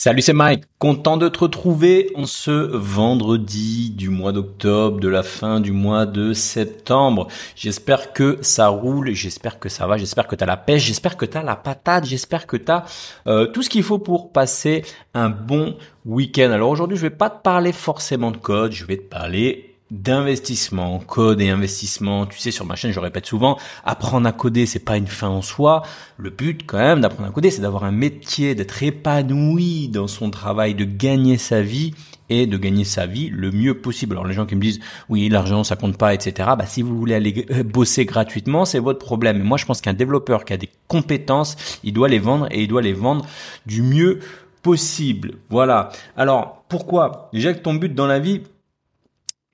Salut, c'est Mike. Content de te retrouver en ce vendredi du mois d'octobre, de la fin du mois de septembre. J'espère que ça roule, j'espère que ça va, j'espère que tu as la pêche, j'espère que tu as la patate, j'espère que tu as euh, tout ce qu'il faut pour passer un bon week-end. Alors aujourd'hui, je vais pas te parler forcément de code, je vais te parler d'investissement, code et investissement. Tu sais, sur ma chaîne, je répète souvent, apprendre à coder, c'est pas une fin en soi. Le but, quand même, d'apprendre à coder, c'est d'avoir un métier, d'être épanoui dans son travail, de gagner sa vie et de gagner sa vie le mieux possible. Alors les gens qui me disent oui l'argent ça compte pas etc. Bah si vous voulez aller euh, bosser gratuitement c'est votre problème. Mais moi je pense qu'un développeur qui a des compétences il doit les vendre et il doit les vendre du mieux possible. Voilà. Alors pourquoi? Déjà que ton but dans la vie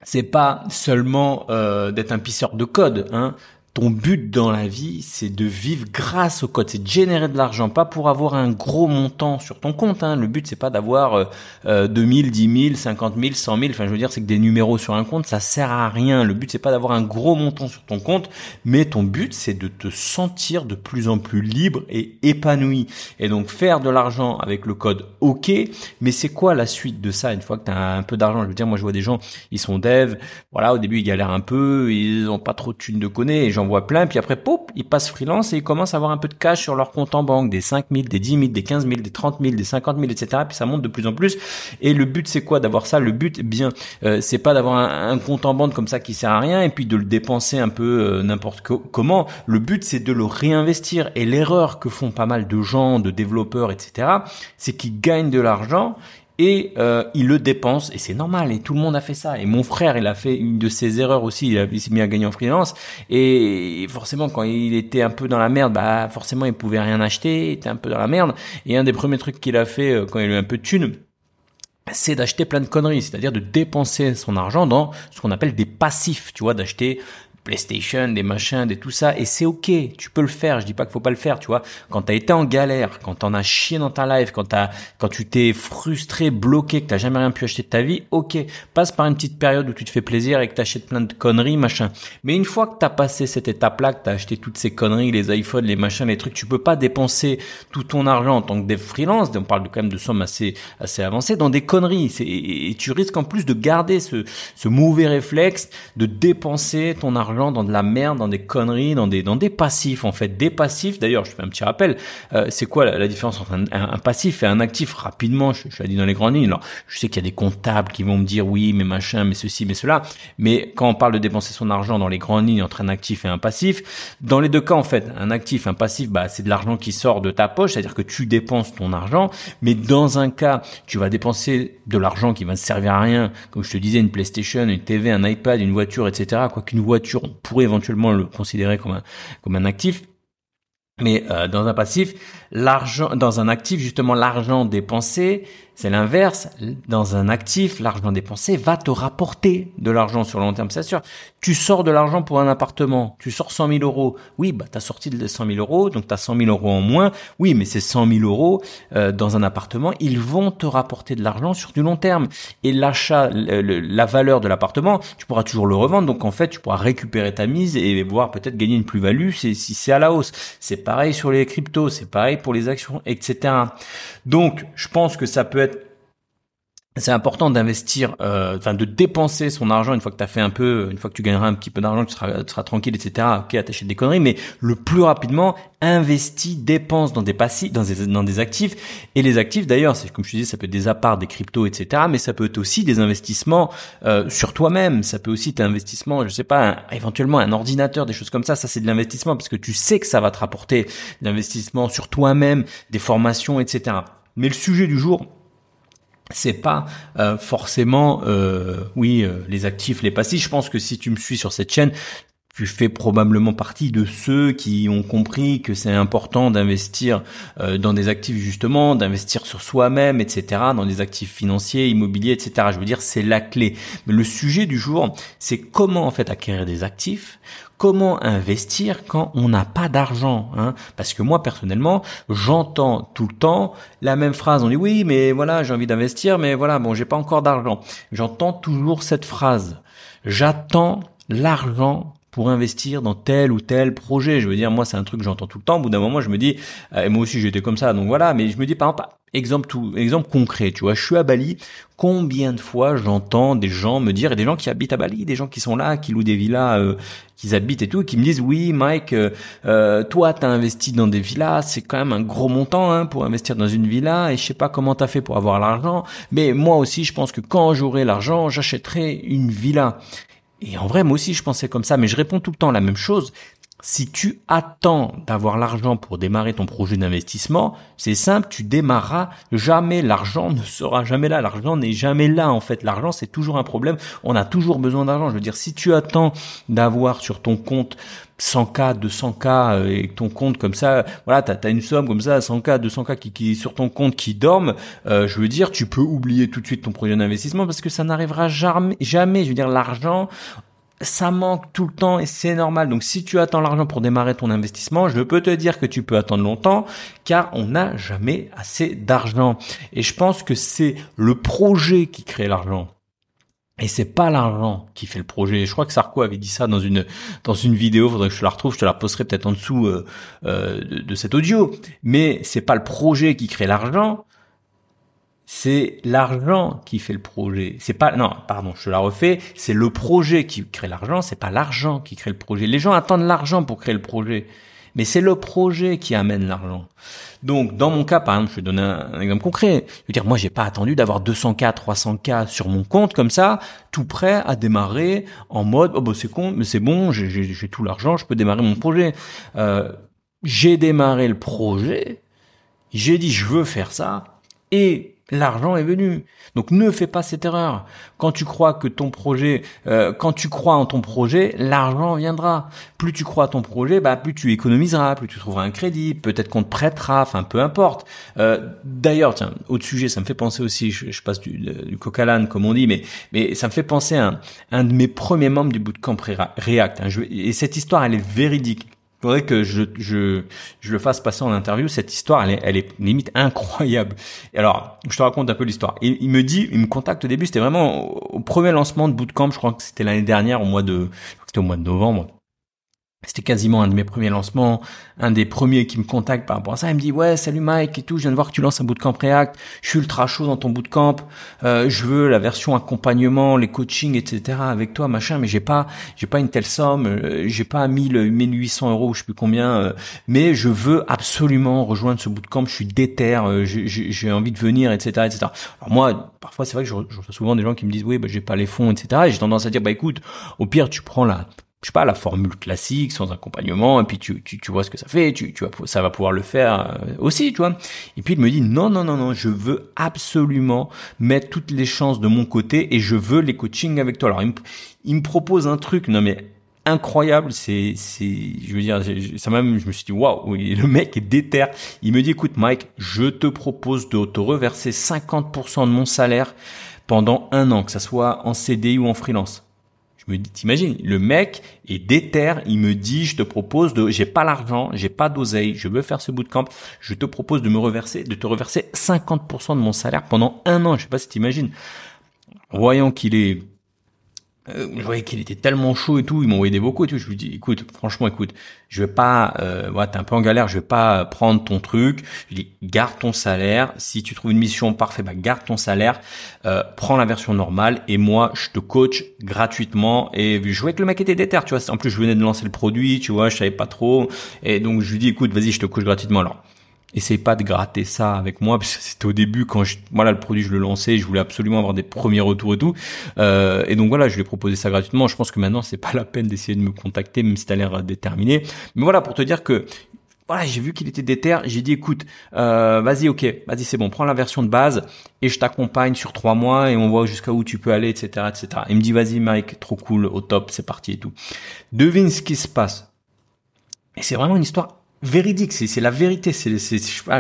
c'est pas seulement euh, d'être un pisseur de code. Hein ton but dans la vie, c'est de vivre grâce au code, c'est de générer de l'argent, pas pour avoir un gros montant sur ton compte. Hein. Le but, c'est pas d'avoir euh, euh, 2000, 10 000, 50 000, 100 000. Enfin, je veux dire, c'est que des numéros sur un compte, ça sert à rien. Le but, c'est pas d'avoir un gros montant sur ton compte, mais ton but, c'est de te sentir de plus en plus libre et épanoui. Et donc, faire de l'argent avec le code OK. Mais c'est quoi la suite de ça? Une fois que tu as un peu d'argent Je veux dire, moi, je vois des gens, ils sont devs. Voilà, au début, ils galèrent un peu, ils ont pas trop de thunes de connaître. Et voit plein, puis après, pop, ils passent freelance et ils commencent à avoir un peu de cash sur leur compte en banque, des 5 000, des 10 000, des 15 000, des 30 000, des 50 000, etc. Puis ça monte de plus en plus. Et le but, c'est quoi d'avoir ça? Le but, eh bien, euh, c'est pas d'avoir un, compte en banque comme ça qui sert à rien et puis de le dépenser un peu euh, n'importe comment. Le but, c'est de le réinvestir. Et l'erreur que font pas mal de gens, de développeurs, etc., c'est qu'ils gagnent de l'argent et euh, il le dépense et c'est normal et tout le monde a fait ça. Et mon frère il a fait une de ses erreurs aussi il, s'est mis à gagner en freelance. Et forcément quand il était un peu dans la merde bah forcément il pouvait rien acheter il était un peu dans la merde. Et un des premiers trucs qu'il a fait euh, quand il a eu un peu de thunes c'est d'acheter plein de conneries, c'est-à-dire de dépenser son argent dans ce qu'on appelle des passifs, tu vois, d'acheter PlayStation, des machins, des tout ça, et c'est ok, tu peux le faire. Je dis pas qu'il faut pas le faire, tu vois. Quand t'as été en galère, quand t'en as chié dans ta life, quand t'as, quand tu t'es frustré, bloqué, que t'as jamais rien pu acheter de ta vie, ok, passe par une petite période où tu te fais plaisir et que t'achètes plein de conneries, machin. Mais une fois que t'as passé cette étape-là, que t'as acheté toutes ces conneries, les iPhones, les machins, les trucs, tu peux pas dépenser tout ton argent en tant que dev freelance. On parle quand même de sommes assez, assez avancées dans des conneries. Et tu risques en plus de garder ce, ce mauvais réflexe de dépenser ton argent dans de la merde, dans des conneries, dans des dans des passifs en fait. Des passifs, d'ailleurs, je fais un petit rappel, euh, c'est quoi la, différence entre un, passif et un actif? Rapidement, je, l'ai dit dans les grandes lignes. Alors, je sais qu'il y a des comptables qui vont me dire oui, mais machin, mais ceci, mais cela. Mais quand on parle de dépenser son argent dans les grandes lignes entre un actif et un passif, dans les deux cas en fait, un actif, un passif, bah c'est de l'argent qui sort de ta poche, c'est-à-dire que tu dépenses ton argent, mais dans un cas, tu vas dépenser de l'argent qui va ne servir à rien, comme je te disais, une PlayStation, une TV, un iPad, une voiture, etc. Quoi qu'une voiture, on pourrait éventuellement le considérer comme un, comme un actif. Mais euh, dans un passif, dans un actif, justement, l'argent dépensé, c'est l'inverse. Dans un actif, l'argent dépensé va te rapporter de l'argent sur le long terme. C'est sûr. Tu sors de l'argent pour un appartement. Tu sors 100 000 euros. Oui, bah, t'as sorti de 100 000 euros, donc t'as 100 000 euros en moins. Oui, mais ces 100 000 euros, euh, dans un appartement, ils vont te rapporter de l'argent sur du long terme. Et l'achat, la valeur de l'appartement, tu pourras toujours le revendre. Donc, en fait, tu pourras récupérer ta mise et voir peut-être gagner une plus-value si, si c'est à la hausse. C'est pareil sur les cryptos. C'est pareil pour les actions, etc. Donc, je pense que ça peut être c'est important d'investir, euh, enfin de dépenser son argent une fois que tu as fait un peu, une fois que tu gagneras un petit peu d'argent, tu seras, tu seras tranquille, etc. Ok, attacher des conneries, mais le plus rapidement, investis, dépense dans des passifs, dans des, actifs. Et les actifs, d'ailleurs, c'est comme je disais, ça peut être des apparts, des cryptos, etc. Mais ça peut être aussi des investissements euh, sur toi-même. Ça peut aussi être un investissement, je sais pas, éventuellement un ordinateur, des choses comme ça. Ça, c'est de l'investissement parce que tu sais que ça va te rapporter l'investissement sur toi-même, des formations, etc. Mais le sujet du jour, c'est pas euh, forcément euh, oui euh, les actifs les passifs je pense que si tu me suis sur cette chaîne tu fais probablement partie de ceux qui ont compris que c'est important d'investir dans des actifs justement, d'investir sur soi-même, etc., dans des actifs financiers, immobiliers, etc. Je veux dire, c'est la clé. Mais le sujet du jour, c'est comment en fait acquérir des actifs, comment investir quand on n'a pas d'argent hein? Parce que moi personnellement, j'entends tout le temps la même phrase. On dit oui, mais voilà, j'ai envie d'investir, mais voilà, bon, j'ai pas encore d'argent. J'entends toujours cette phrase. J'attends l'argent pour investir dans tel ou tel projet. Je veux dire, moi, c'est un truc que j'entends tout le temps. Au bout d'un moment, je me dis, euh, et moi aussi, j'étais comme ça. Donc voilà, mais je me dis, par exemple, exemple tout, exemple concret, tu vois, je suis à Bali. Combien de fois j'entends des gens me dire, et des gens qui habitent à Bali, des gens qui sont là, qui louent des villas, euh, qui habitent et tout, qui me disent, oui, Mike, euh, euh toi, t'as investi dans des villas, c'est quand même un gros montant hein, pour investir dans une villa, et je sais pas comment t'as fait pour avoir l'argent, mais moi aussi, je pense que quand j'aurai l'argent, j'achèterai une villa. Et en vrai, moi aussi, je pensais comme ça, mais je réponds tout le temps la même chose. Si tu attends d'avoir l'argent pour démarrer ton projet d'investissement, c'est simple, tu démarreras jamais. L'argent ne sera jamais là. L'argent n'est jamais là, en fait. L'argent, c'est toujours un problème. On a toujours besoin d'argent. Je veux dire, si tu attends d'avoir sur ton compte 100K, 200K euh, et ton compte comme ça, voilà, t'as as une somme comme ça, 100K, 200K qui, qui sur ton compte qui dorment, euh, je veux dire, tu peux oublier tout de suite ton projet d'investissement parce que ça n'arrivera jamais, jamais. Je veux dire, l'argent, ça manque tout le temps et c'est normal. Donc si tu attends l'argent pour démarrer ton investissement, je peux te dire que tu peux attendre longtemps car on n'a jamais assez d'argent. Et je pense que c'est le projet qui crée l'argent. Et c'est pas l'argent qui fait le projet. Je crois que Sarko avait dit ça dans une dans une vidéo. Faudrait que je la retrouve. Je te la posterai peut-être en dessous euh, euh, de, de, cet audio. Mais c'est pas le projet qui crée l'argent c'est l'argent qui fait le projet. C'est pas non, pardon, je la refais, c'est le projet qui crée l'argent, c'est pas l'argent qui crée le projet. Les gens attendent l'argent pour créer le projet, mais c'est le projet qui amène l'argent. Donc dans mon cas par exemple, je vais donner un, exemple concret. Je veux dire moi j'ai pas attendu d'avoir 200k, 300k sur mon compte comme ça, tout prêt à démarrer en mode oh bah c'est con, mais c'est bon, j'ai tout l'argent, je peux démarrer mon projet. Euh, j'ai démarré le projet, j'ai dit je veux faire ça et l'argent est venu. Donc ne fais pas cette erreur. Quand tu crois que ton projet, euh, quand tu crois en ton projet, l'argent viendra. Plus tu crois à ton projet, bah plus tu économiseras, plus tu trouveras un crédit, peut-être qu'on te prêtera, enfin peu importe. Euh, D'ailleurs, tiens, autre sujet, ça me fait penser aussi, je, passe du, du à comme on dit, mais mais ça me fait penser à un, un de mes premiers membres du bootcamp React. Hein. et cette histoire, elle est véridique faudrait que je, je, je le fasse passer en interview. Cette histoire, elle est, elle limite incroyable. Et alors, je te raconte un peu l'histoire. Il, il me dit, il me contacte au début, c'était vraiment au, premier lancement de Bootcamp, je crois que c'était l'année dernière, au mois de, c'était au mois de novembre. C'était quasiment un de mes premiers lancements, un des premiers qui me contacte par rapport à ça. Il me dit ouais salut Mike et tout, je viens de voir que tu lances un bootcamp React, je suis ultra chaud dans ton bootcamp, euh, je veux la version accompagnement, les coachings etc avec toi machin, mais j'ai pas j'ai pas une telle somme, euh, j'ai pas 1000 1800 euros, je sais plus combien, euh, mais je veux absolument rejoindre ce bootcamp, je suis déter, euh, j'ai envie de venir etc etc. Alors moi parfois c'est vrai que je, reçois souvent des gens qui me disent oui bah j'ai pas les fonds etc et j'ai tendance à dire bah écoute au pire tu prends la je sais pas, la formule classique sans accompagnement, et puis tu, tu, tu vois ce que ça fait, tu, tu vas, ça va pouvoir le faire euh, aussi, tu vois. Et puis il me dit non, non, non, non, je veux absolument mettre toutes les chances de mon côté et je veux les coachings avec toi. Alors il me, propose un truc, non mais incroyable, c'est, c'est, je veux dire, ça même, je me suis dit waouh, le mec est déter. Il me dit écoute Mike, je te propose de te reverser 50% de mon salaire pendant un an, que ça soit en CDI ou en freelance. Je me dis, t'imagines, le mec est déter, il me dit, je te propose de, j'ai pas l'argent, j'ai pas d'oseille, je veux faire ce bootcamp, je te propose de me reverser, de te reverser 50% de mon salaire pendant un an. Je sais pas si t'imagines. Voyant qu'il est euh, je voyais qu'il était tellement chaud et tout, il envoyé des vocaux et tout. Je lui dis, écoute, franchement, écoute, je vais pas, euh, ouais, t'es un peu en galère, je vais pas prendre ton truc. Je lui dis, garde ton salaire. Si tu trouves une mission parfaite, bah garde ton salaire, euh, prends la version normale et moi, je te coach gratuitement. Et je voyais que le mec était déter, tu vois. En plus, je venais de lancer le produit, tu vois, je savais pas trop. Et donc, je lui dis, écoute, vas-y, je te coach gratuitement. Alors, Essaye pas de gratter ça avec moi, parce que c'était au début quand je, voilà le produit je le lançais, je voulais absolument avoir des premiers retours et tout. Euh, et donc voilà, je lui ai proposé ça gratuitement. Je pense que maintenant c'est pas la peine d'essayer de me contacter, même si t'as l'air déterminé. Mais voilà, pour te dire que voilà, j'ai vu qu'il était déter. J'ai dit, écoute, euh, vas-y, ok, vas-y, c'est bon, prends la version de base et je t'accompagne sur trois mois et on voit jusqu'à où tu peux aller, etc., etc. Il me dit, vas-y, Mike, trop cool, au top, c'est parti et tout. Devine ce qui se passe. Et c'est vraiment une histoire véridique, c'est la vérité. C'est,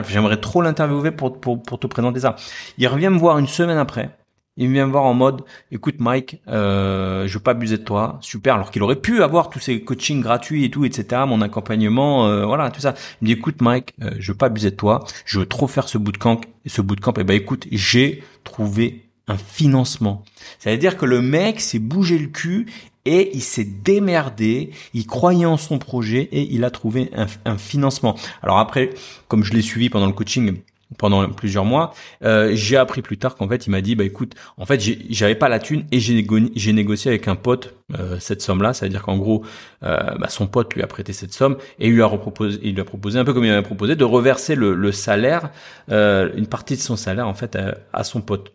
j'aimerais trop l'interviewer pour, pour, pour te présenter ça. Il revient me voir une semaine après il vient me voir en mode, écoute Mike, euh, je veux pas abuser de toi, super. Alors qu'il aurait pu avoir tous ces coachings gratuits et tout, etc. Mon accompagnement, euh, voilà, tout ça. Il me dit, écoute Mike, euh, je veux pas abuser de toi, je veux trop faire ce bootcamp. Et ce bootcamp, eh ben écoute, j'ai trouvé un financement. Ça veut dire que le mec s'est bougé le cul et il s'est démerdé, il croyait en son projet et il a trouvé un, financement. Alors après, comme je l'ai suivi pendant le coaching, pendant plusieurs mois, euh, j'ai appris plus tard qu'en fait il m'a dit bah écoute, en fait j'avais pas la thune et j'ai négocié avec un pote euh, cette somme-là, c'est-à-dire qu'en gros euh, bah, son pote lui a prêté cette somme et lui a proposé, il lui a proposé un peu comme il m'avait proposé de reverser le, le salaire, une partie de son salaire en fait à son pote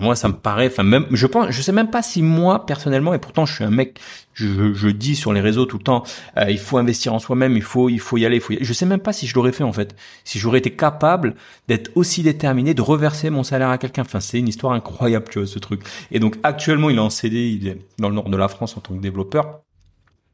moi, ça me paraît, enfin même, je pense, je sais même pas si moi personnellement, et pourtant je suis un mec, je, je dis sur les réseaux tout le temps, euh, il faut investir en soi-même, il faut, il faut y aller, il faut. Y. Je sais même pas si je l'aurais fait en fait, si j'aurais été capable d'être aussi déterminé, de reverser mon salaire à quelqu'un. Enfin, c'est une histoire incroyable, tu vois, ce truc. Et donc actuellement, il est en CD, il est dans le nord de la France en tant que développeur.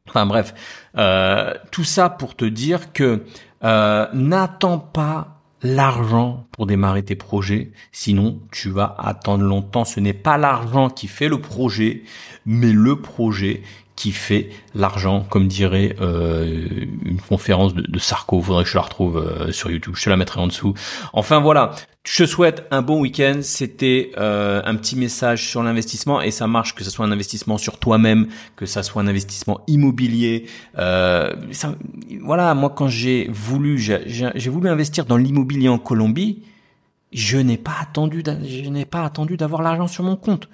Enfin bref, euh, tout ça pour te dire que euh, n'attends pas l'argent pour démarrer tes projets, sinon tu vas attendre longtemps. Ce n'est pas l'argent qui fait le projet, mais le projet qui fait l'argent, comme dirait euh, une conférence de, de Sarko. Faudrait que je la retrouve euh, sur YouTube. Je te la mettrai en dessous. Enfin voilà. Je te souhaite un bon week-end. C'était euh, un petit message sur l'investissement et ça marche que ce soit un investissement sur toi-même, que ça soit un investissement immobilier. Ça, voilà, moi quand j'ai voulu, j'ai voulu investir dans l'immobilier en Colombie, je n'ai pas attendu, je n'ai pas attendu d'avoir l'argent sur mon compte.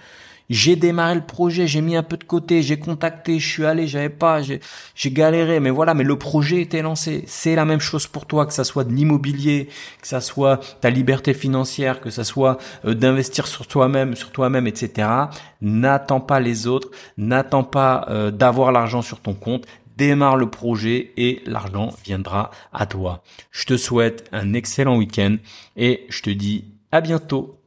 J'ai démarré le projet, j'ai mis un peu de côté, j'ai contacté, je suis allé, j'avais pas, j'ai galéré, mais voilà, mais le projet était lancé. C'est la même chose pour toi, que ça soit de l'immobilier, que ça soit ta liberté financière, que ça soit euh, d'investir sur toi-même, sur toi-même, etc. N'attends pas les autres, n'attends pas euh, d'avoir l'argent sur ton compte, démarre le projet et l'argent viendra à toi. Je te souhaite un excellent week-end et je te dis à bientôt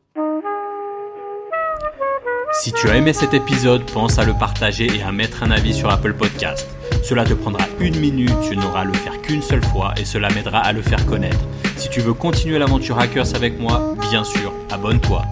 si tu as aimé cet épisode, pense à le partager et à mettre un avis sur Apple Podcast. Cela te prendra une minute, tu n'auras à le faire qu'une seule fois et cela m'aidera à le faire connaître. Si tu veux continuer l'aventure Hackers avec moi, bien sûr, abonne-toi.